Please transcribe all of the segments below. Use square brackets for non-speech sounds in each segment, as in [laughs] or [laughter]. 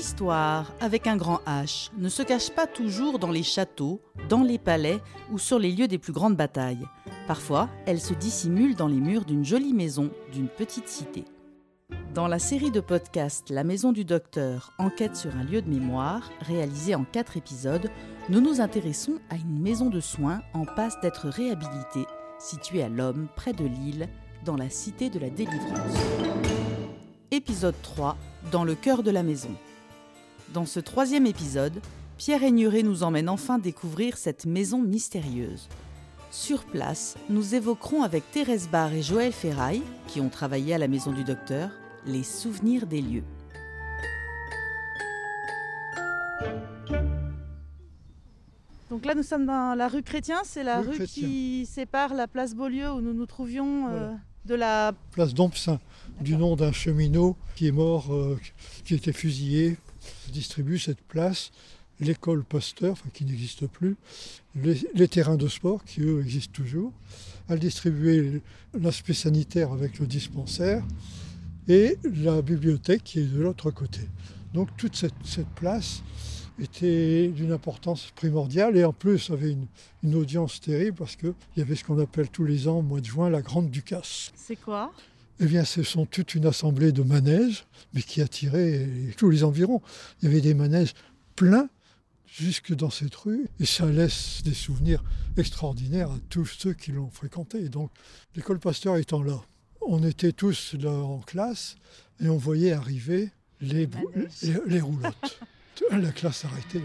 L'histoire, avec un grand H, ne se cache pas toujours dans les châteaux, dans les palais ou sur les lieux des plus grandes batailles. Parfois, elle se dissimule dans les murs d'une jolie maison, d'une petite cité. Dans la série de podcasts La Maison du Docteur, enquête sur un lieu de mémoire, réalisée en quatre épisodes, nous nous intéressons à une maison de soins en passe d'être réhabilitée, située à L'Homme, près de Lille, dans la cité de la Délivrance. Épisode 3, dans le cœur de la maison. Dans ce troisième épisode, Pierre Aigneret nous emmène enfin découvrir cette maison mystérieuse. Sur place, nous évoquerons avec Thérèse Barr et Joël Ferraille, qui ont travaillé à la maison du docteur, les souvenirs des lieux. Donc là, nous sommes dans la rue Chrétien, c'est la Rue qui sépare la place Beaulieu où nous nous trouvions euh, de la... place d'Ompsin, du nom d'un cheminot qui est mort, euh, qui était fusillé, distribue cette place, l'école Pasteur, qui n'existe plus, les, terrains de sport qui eux existent toujours, elle distribuait l'aspect sanitaire avec le dispensaire et la bibliothèque qui est de l'autre côté. Donc toute cette, cette place était d'une importance primordiale et en plus avait une, une audience terrible parce qu'il y avait ce qu'on appelle tous les ans au mois de juin la Grande Ducasse. C'est quoi? Eh bien, ce sont toute une assemblée de manèges, mais qui attiraient tous les environs. Il y avait des manèges pleins jusque dans cette rue, et ça laisse des souvenirs extraordinaires à tous ceux qui l'ont fréquenté. Et donc, l'école Pasteur étant là, on était tous là en classe, et on voyait arriver les roulottes. [laughs] La classe arrêtée.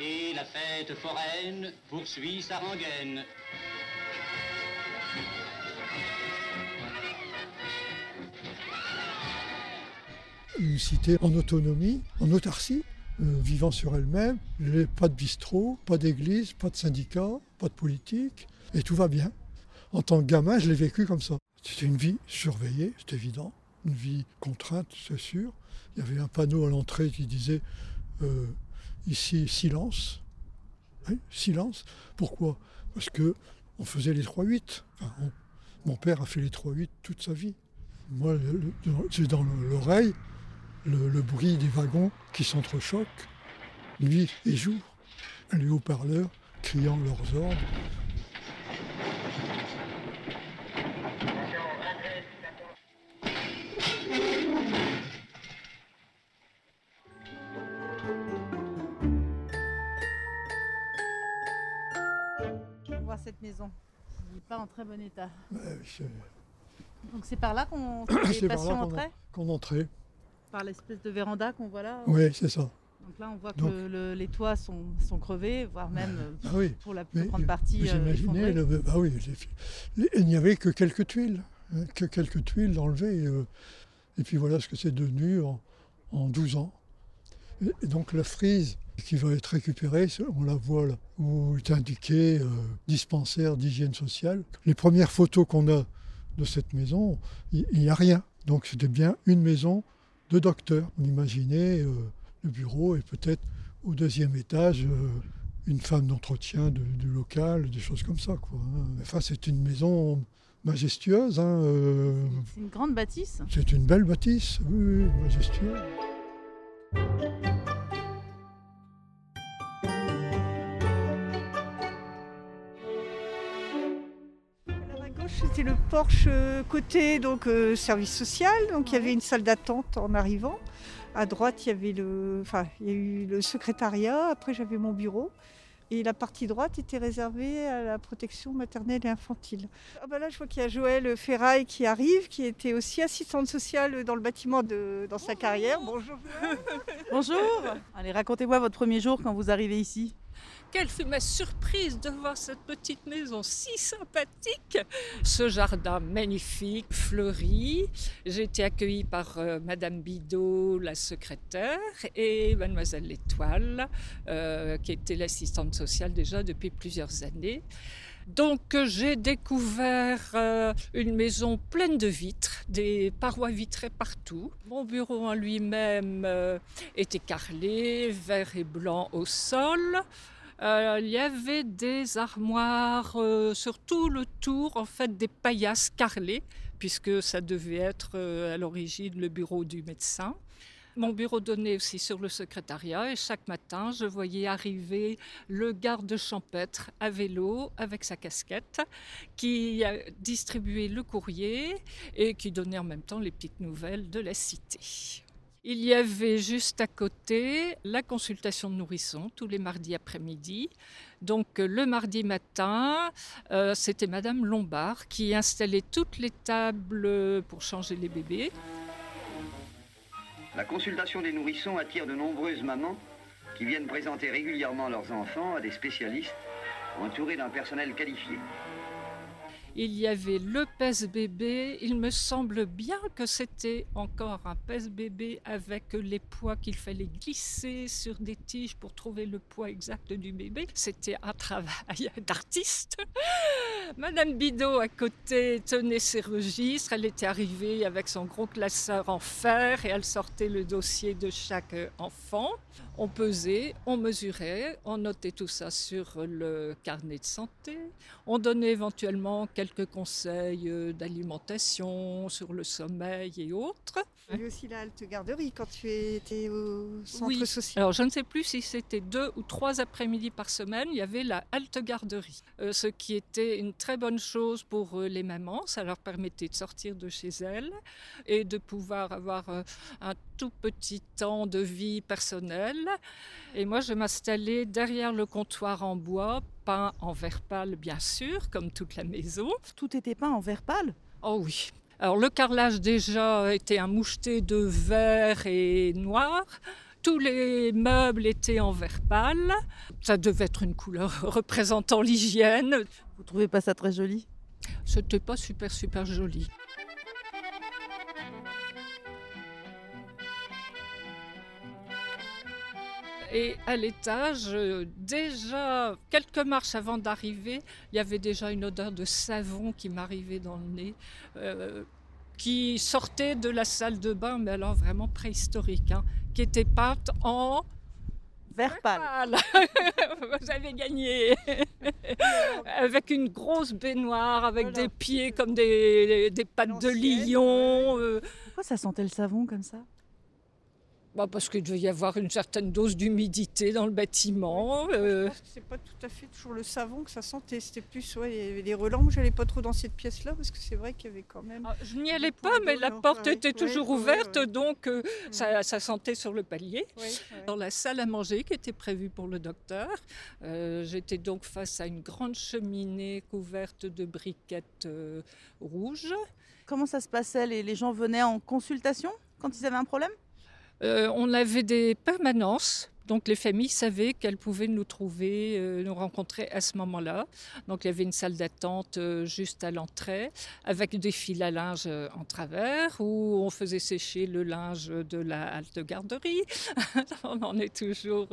Et la fête foraine poursuit sa rengaine. Une cité en autonomie, en autarcie, euh, vivant sur elle-même, pas de bistrot, pas d'église, pas de syndicat, pas de politique, et tout va bien. En tant que gamin, je l'ai vécu comme ça. C'était une vie surveillée, c'est évident, une vie contrainte, c'est sûr. Il y avait un panneau à l'entrée qui disait euh, ici silence. Silence. Pourquoi? Parce que on faisait les 3-8. Enfin, on- mon père a fait les 3-8 toute sa vie. Moi, j'ai dans l'oreille le, le bruit des wagons qui s'entrechoquent, nuit et jour, les haut-parleurs criant leurs ordres. On va voir cette maison. Il n'est pas en très bon état. Donc c'est par là qu'on [coughs] les patients entraient Qu'on entrait. Par l'espèce de véranda qu'on voit là Oui, c'est ça. Donc là on voit que le- les toits sont, sont crevés, voire même euh, Ah oui. pour la plus grande partie vous euh, imaginez, le- bah oui, les- il n'y avait que quelques tuiles, hein, que quelques tuiles enlevées. euh, et puis voilà ce que c'est devenu en, en 12 ans. Et, donc la frise qui va être récupérée, on la voit là, où est indiqué euh, dispensaire d'hygiène sociale. Les premières photos qu'on a de cette maison, il n'y a rien. Donc c'était bien une maison de docteur. On imaginait euh, le bureau et peut-être au deuxième étage euh, une femme d'entretien de- du local, des choses comme ça. Quoi, hein. Enfin, c'est une maison majestueuse. hein, euh, C'est une grande bâtisse. c'est une belle bâtisse, oui, oui, majestueuse. Porche euh, côté donc euh, service social. Donc il y avait une salle d'attente en arrivant. À droite, il y avait le, enfin, il y a eu le secrétariat. Après, j'avais mon bureau. Et la partie droite était réservée à la protection maternelle et infantile. Ah bah là, je vois qu'il y a Joël Ferraille qui arrive, qui était aussi assistante sociale dans le bâtiment de, dans sa carrière. Bonjour. [laughs] Bonjour Allez, racontez-moi votre premier jour quand vous arrivez ici. Quelle fut ma surprise de voir cette petite maison si sympathique, ce jardin magnifique, fleuri. J'ai été accueillie par euh, Madame Bidot, la secrétaire, et Mademoiselle L'Étoile, euh, qui était l'assistante sociale déjà depuis plusieurs années. Donc j'ai découvert euh, une maison pleine de vitres, des parois vitrées partout. Mon bureau en lui-même était carrelé, vert et blanc au sol. Euh, il y avait des armoires euh, sur tout le tour, en fait, des paillasses carrelées puisque ça devait être euh, à l'origine le bureau du médecin. Mon bureau donnait aussi sur le secrétariat et chaque matin, je voyais arriver le garde champêtre à vélo avec sa casquette qui distribuait le courrier et qui donnait en même temps les petites nouvelles de la cité. Il y avait juste à côté la consultation de nourrissons tous les mardis après-midi. Donc le mardi matin, euh, c'était Madame Lombard qui installait toutes les tables pour changer les bébés. La consultation des nourrissons attire de nombreuses mamans qui viennent présenter régulièrement leurs enfants à des spécialistes entourés d'un personnel qualifié. Il y avait le pèse-bébé. Il me semble bien que c'était encore un pèse-bébé avec les poids qu'il fallait glisser sur des tiges pour trouver le poids exact du bébé. C'était un travail [laughs] d'artiste. Madame Bidot à côté tenait ses registres. Elle était arrivée avec son gros classeur en fer et elle sortait le dossier de chaque enfant. On pesait, on mesurait, on notait tout ça sur le carnet de santé. On donnait éventuellement quelques conseils euh, d'alimentation, sur le sommeil et autres. Il y a aussi la halte garderie quand tu étais au centre Oui. social. Alors je ne sais plus si c'était deux ou trois après-midi par semaine, il y avait la halte garderie, Euh, ce qui était une très bonne chose pour euh, les mamans. Ça leur permettait de sortir de chez elles et de pouvoir avoir un tout petit temps de vie personnelle. Et moi, je m'installais derrière le comptoir en bois, peint en verre pâle bien sûr, comme toute la maison. Tout était peint en verre pâle? Oh oui. Alors le carrelage déjà était un moucheté de vert et noir. Tous les meubles étaient en verre pâle. Ça devait être une couleur [laughs] représentant l'hygiène. Vous trouvez pas ça très joli? C'était pas super super joli. Et à l'étage, euh, déjà quelques marches avant d'arriver, il y avait déjà une odeur de savon qui m'arrivait dans le nez, euh, qui sortait de la salle de bain, mais alors vraiment préhistorique, hein, qui était peinte en Verre pâle. Vous [laughs] avez gagné. [laughs] avec une grosse baignoire, avec Voilà. des pieds comme des, des pattes de lion. euh, Pourquoi ça sentait le savon comme ça? Bah, parce qu'il devait y avoir une certaine dose d'humidité dans le bâtiment. euh, c'est pas tout à fait toujours le savon que ça sentait. C'était plus, ouais, il y avait des relents. Moi, j'allais pas trop dans cette pièce-là parce que c'est vrai qu'il y avait quand même. ah, je n'y allais pas, mais la porte ouais, était ouais, toujours ouais, ouverte, ouais. donc euh, ça, ça sentait sur le palier. Ouais, ouais. Dans la salle à manger qui était prévue pour le docteur, euh, j'étais donc face à une grande cheminée couverte de briquettes euh, rouges. Comment ça se passait? Les, les gens venaient en consultation quand ils avaient un problème? Euh, on avait des permanences. Donc les familles savaient qu'elles pouvaient nous trouver, euh, nous rencontrer à ce moment-là. Donc il y avait une salle d'attente euh, juste à l'entrée avec des fils à linge euh, en travers où on faisait sécher le linge de la halte garderie. [laughs] on en est toujours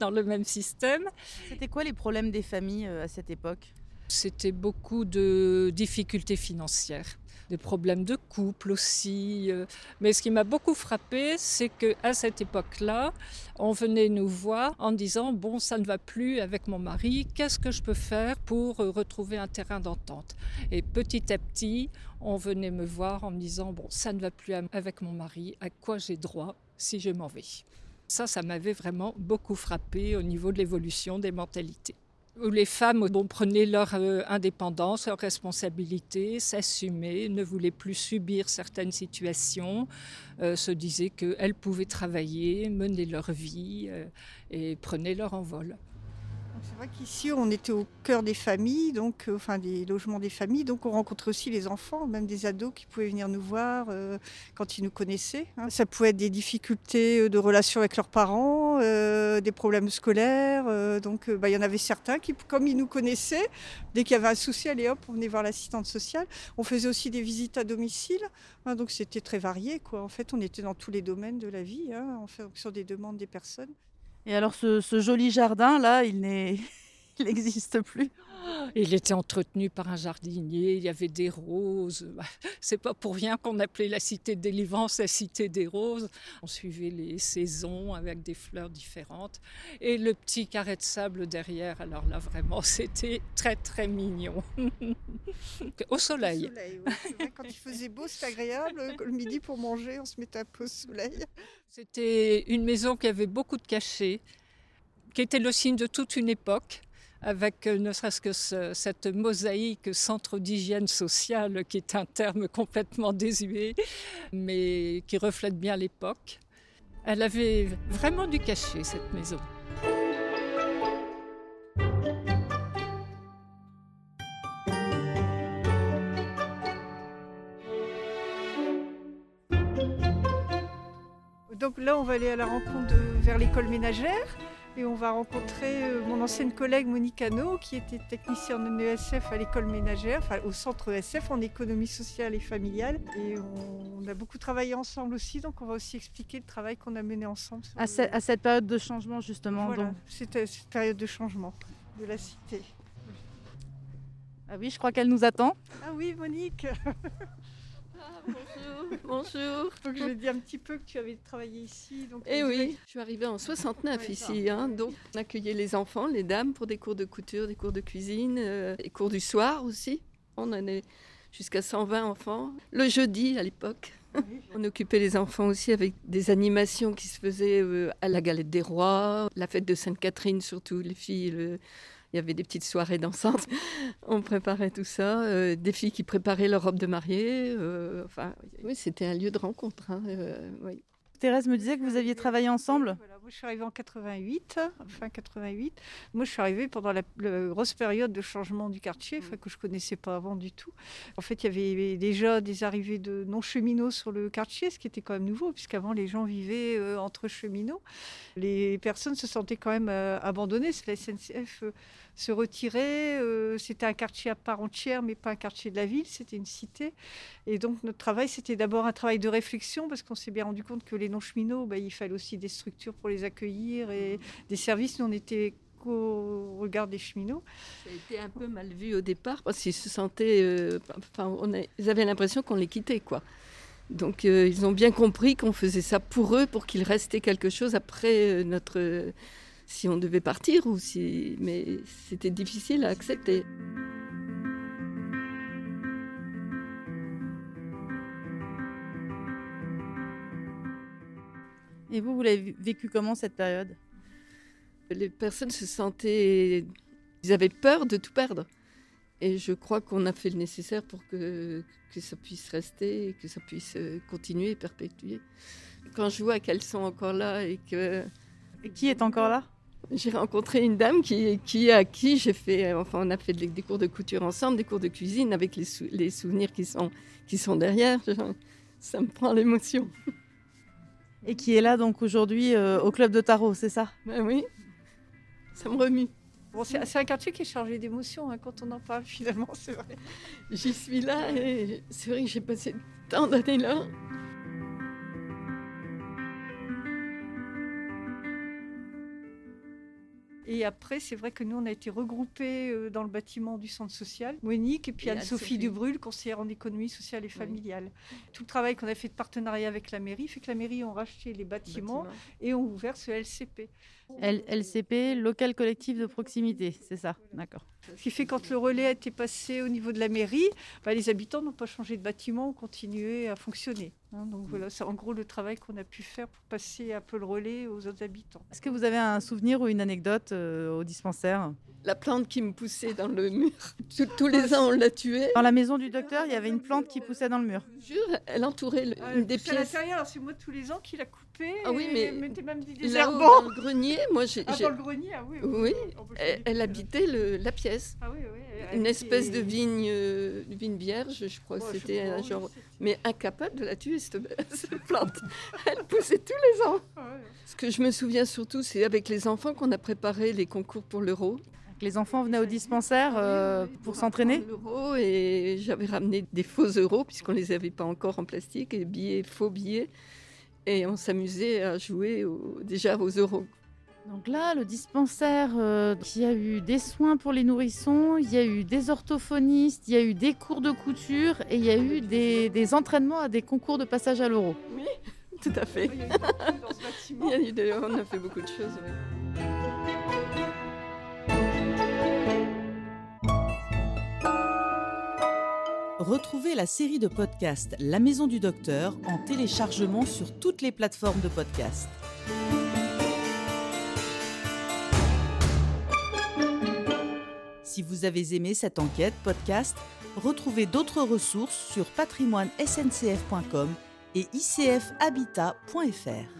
dans le même système. C'était quoi les problèmes des familles à cette époque? C'était beaucoup de difficultés financières, des problèmes de couple aussi. euh. Mais ce qui m'a beaucoup frappé, c'est qu'à cette époque-là, on venait nous voir en disant Bon, ça ne va plus avec mon mari, qu'est-ce que je peux faire pour euh, retrouver un terrain d'entente? Et petit à petit, on venait me voir en me disant Bon, ça ne va plus avec mon mari, à quoi j'ai droit si je m'en vais? Ça, ça m'avait vraiment beaucoup frappé au niveau de l'évolution des mentalités où les femmes prenaient leur euh, indépendance, leur responsabilité, s'assumaient, ne voulaient plus subir certaines situations, euh, se disaient qu'elles pouvaient travailler, mener leur vie euh, et prenaient leur envol. C'est vrai qu'ici, on était au cœur des familles, donc, euh, enfin des logements des familles, donc on rencontrait aussi les enfants, même des ados qui pouvaient venir nous voir euh, quand ils nous connaissaient. hein. Ça pouvait être des difficultés euh, de relation avec leurs parents, des problèmes scolaires. donc bah, il y en avait certains qui, comme ils nous connaissaient, dès qu'il y avait un souci, allez hop, on venait voir l'assistante sociale. On faisait aussi des visites à domicile, hein, donc c'était très varié. En fait, on était dans tous les domaines de la vie, hein, en fonction des demandes des personnes. Et alors ce, joli jardin là, il n'est il n'existe plus. Il était entretenu par un jardinier, il y avait des roses. [laughs] C'est pas pour rien qu'on appelait la cité de délivrance la cité des roses. On suivait les saisons avec des fleurs différentes. Et le petit carré de sable derrière, alors là vraiment, [laughs] c'était très très mignon. [laughs] au soleil. Au soleil Quand il faisait beau, c'était agréable. Le midi pour manger, on se mettait un peu au soleil. C'était une maison qui avait beaucoup de cachets, qui était le signe de toute une époque avec euh, ne serait-ce que cette mosaïque centre d'hygiène sociale qui est un terme [laughs] complètement désuet, mais qui reflète bien l'époque. Elle avait vraiment du cachet, cette maison. Donc là, on va aller à la rencontre vers l'école ménagère. Et on va rencontrer euh, mon ancienne collègue Monique Hano, qui était technicienne en ESF à l'école ménagère, enfin au centre ESF en économie sociale et familiale. Et on, a beaucoup travaillé ensemble aussi, donc on va aussi expliquer le travail qu'on a mené ensemble. À, cette période de changement, justement. Voilà, c'était cette période de changement de la cité. Ah oui, je crois qu'elle nous attend. Ah oui, Monique [laughs] bonjour, [laughs] bonjour. Donc je dit un petit peu que tu avais travaillé ici. Donc eh oui, je suis arrivée en 69 ici. Hein, donc on accueillait les enfants, les dames pour des cours de couture, des cours de cuisine, euh, des cours du soir aussi. On en est jusqu'à 120 enfants. Le jeudi à l'époque. On occupait les enfants aussi avec des animations qui se faisaient euh, à la Galette des Rois, la fête de Sainte-Catherine surtout, les filles. Le il y avait des petites soirées dansantes. [laughs] On préparait tout ça. Euh, des filles qui préparaient leur robe de mariée. Euh, c'était un lieu de rencontre. Hein, euh. Thérèse me disait que vous aviez travaillé ensemble. Je suis arrivée en 88, fin 88. Moi, je suis arrivée pendant la, grosse période de changement du quartier, que je connaissais pas avant du tout. En fait, il y avait déjà des arrivées de non-cheminots sur le quartier, ce qui était quand même nouveau, puisqu'avant, les gens vivaient euh, entre cheminots. Les personnes se sentaient quand même euh, abandonnées. La SNCF euh, se retirer. Euh, c'était un quartier à part entière, mais pas un quartier de la ville, c'était une cité. Et donc notre travail, c'était d'abord un travail de réflexion, parce qu'on s'est bien rendu compte que les non-cheminots, bah, il fallait aussi des structures pour les accueillir et des services. Nous, on était qu'au regard des cheminots. Ça a été un peu mal vu au départ, parce qu'ils se sentaient... Euh, enfin, on ils avaient l'impression qu'on les quittait, quoi. Donc euh, ils ont bien compris qu'on faisait ça pour eux, pour qu'il restait quelque chose après notre si on devait partir ou si. Mais c'était difficile à accepter. Et vous, vous l'avez vécu comment cette période? Les personnes se sentaient. Ils avaient peur de tout perdre. Et je crois qu'on a fait le nécessaire pour que, que ça puisse rester que ça puisse continuer et perpétuer. Quand je vois qu'elles sont encore là et que. Et qui est encore là? J'ai rencontré une dame qui, qui à qui j'ai fait, enfin, on a fait des, cours de couture ensemble, des cours de cuisine avec les, les souvenirs qui sont, qui sont derrière. [laughs] Ça me prend l'émotion. Et qui est là donc aujourd'hui euh, au club de tarot, c'est ça? Ben Oui, ça me remue. Bon, c'est un quartier qui est chargé d'émotions hein, quand on en parle finalement, c'est vrai. J'y suis là et c'est vrai que j'ai passé tant d'années là. Et après, c'est vrai que nous, on a été regroupés euh, dans le bâtiment du centre social, Monique et puis Anne-Sophie Dubrul, conseillère en économie sociale et familiale. Tout le travail qu'on a fait de partenariat avec la mairie fait que la mairie a racheté les bâtiments, et ont ouvert ce LCP. LCP, local collectif de proximité, c'est ça, d'accord. Ce qui fait quand le relais a été passé au niveau de la mairie, bah, les habitants n'ont pas changé de bâtiment, ont continué à fonctionner. Hein. donc voilà, c'est en gros le travail qu'on a pu faire pour passer un peu le relais aux autres habitants. Est-ce que vous avez un souvenir ou une anecdote euh, au dispensaire? La plante qui me poussait dans le mur. [laughs] Tous, les ans, on l'a tuée. Dans la maison du docteur, il y avait une plante qui poussait dans le mur. Je jure, elle entourait ah, une des pièces. À l'intérieur, c'est moi tous les ans qui la Ah oui, mais même des dans le grenier, moi j'ai. Ah, dans le grenier, ah oui. Oui, elle, habitait le, la pièce. Ah oui, oui une espèce de vigne, euh, vigne vierge, je crois que c'était un genre. Mais incapable de la tuer, [laughs] cette, plante. Elle poussait tous les ans. Ah Ce que je me souviens surtout, c'est avec les enfants qu'on a préparé les concours pour l'euro. Les enfants venaient au dispensaire euh, pour s'entraîner L'euro et j'avais ramené des faux euros puisqu'on les avait pas encore en plastique et billets faux billets et on s'amusait à jouer déjà aux euros. Donc là, le dispensaire, euh, il y a eu des soins pour les nourrissons, il y a eu des orthophonistes, il y a eu des cours de couture et il y a eu des, des entraînements à des concours de passage à l'euro. Oui, [laughs] tout à fait. Il y a eu des- on a fait beaucoup de choses. Retrouvez la série de podcasts La Maison du Docteur en téléchargement sur toutes les plateformes de podcast. Si vous avez aimé cette enquête podcast, retrouvez d'autres ressources sur patrimoine-sncf.com et icfhabitat.fr.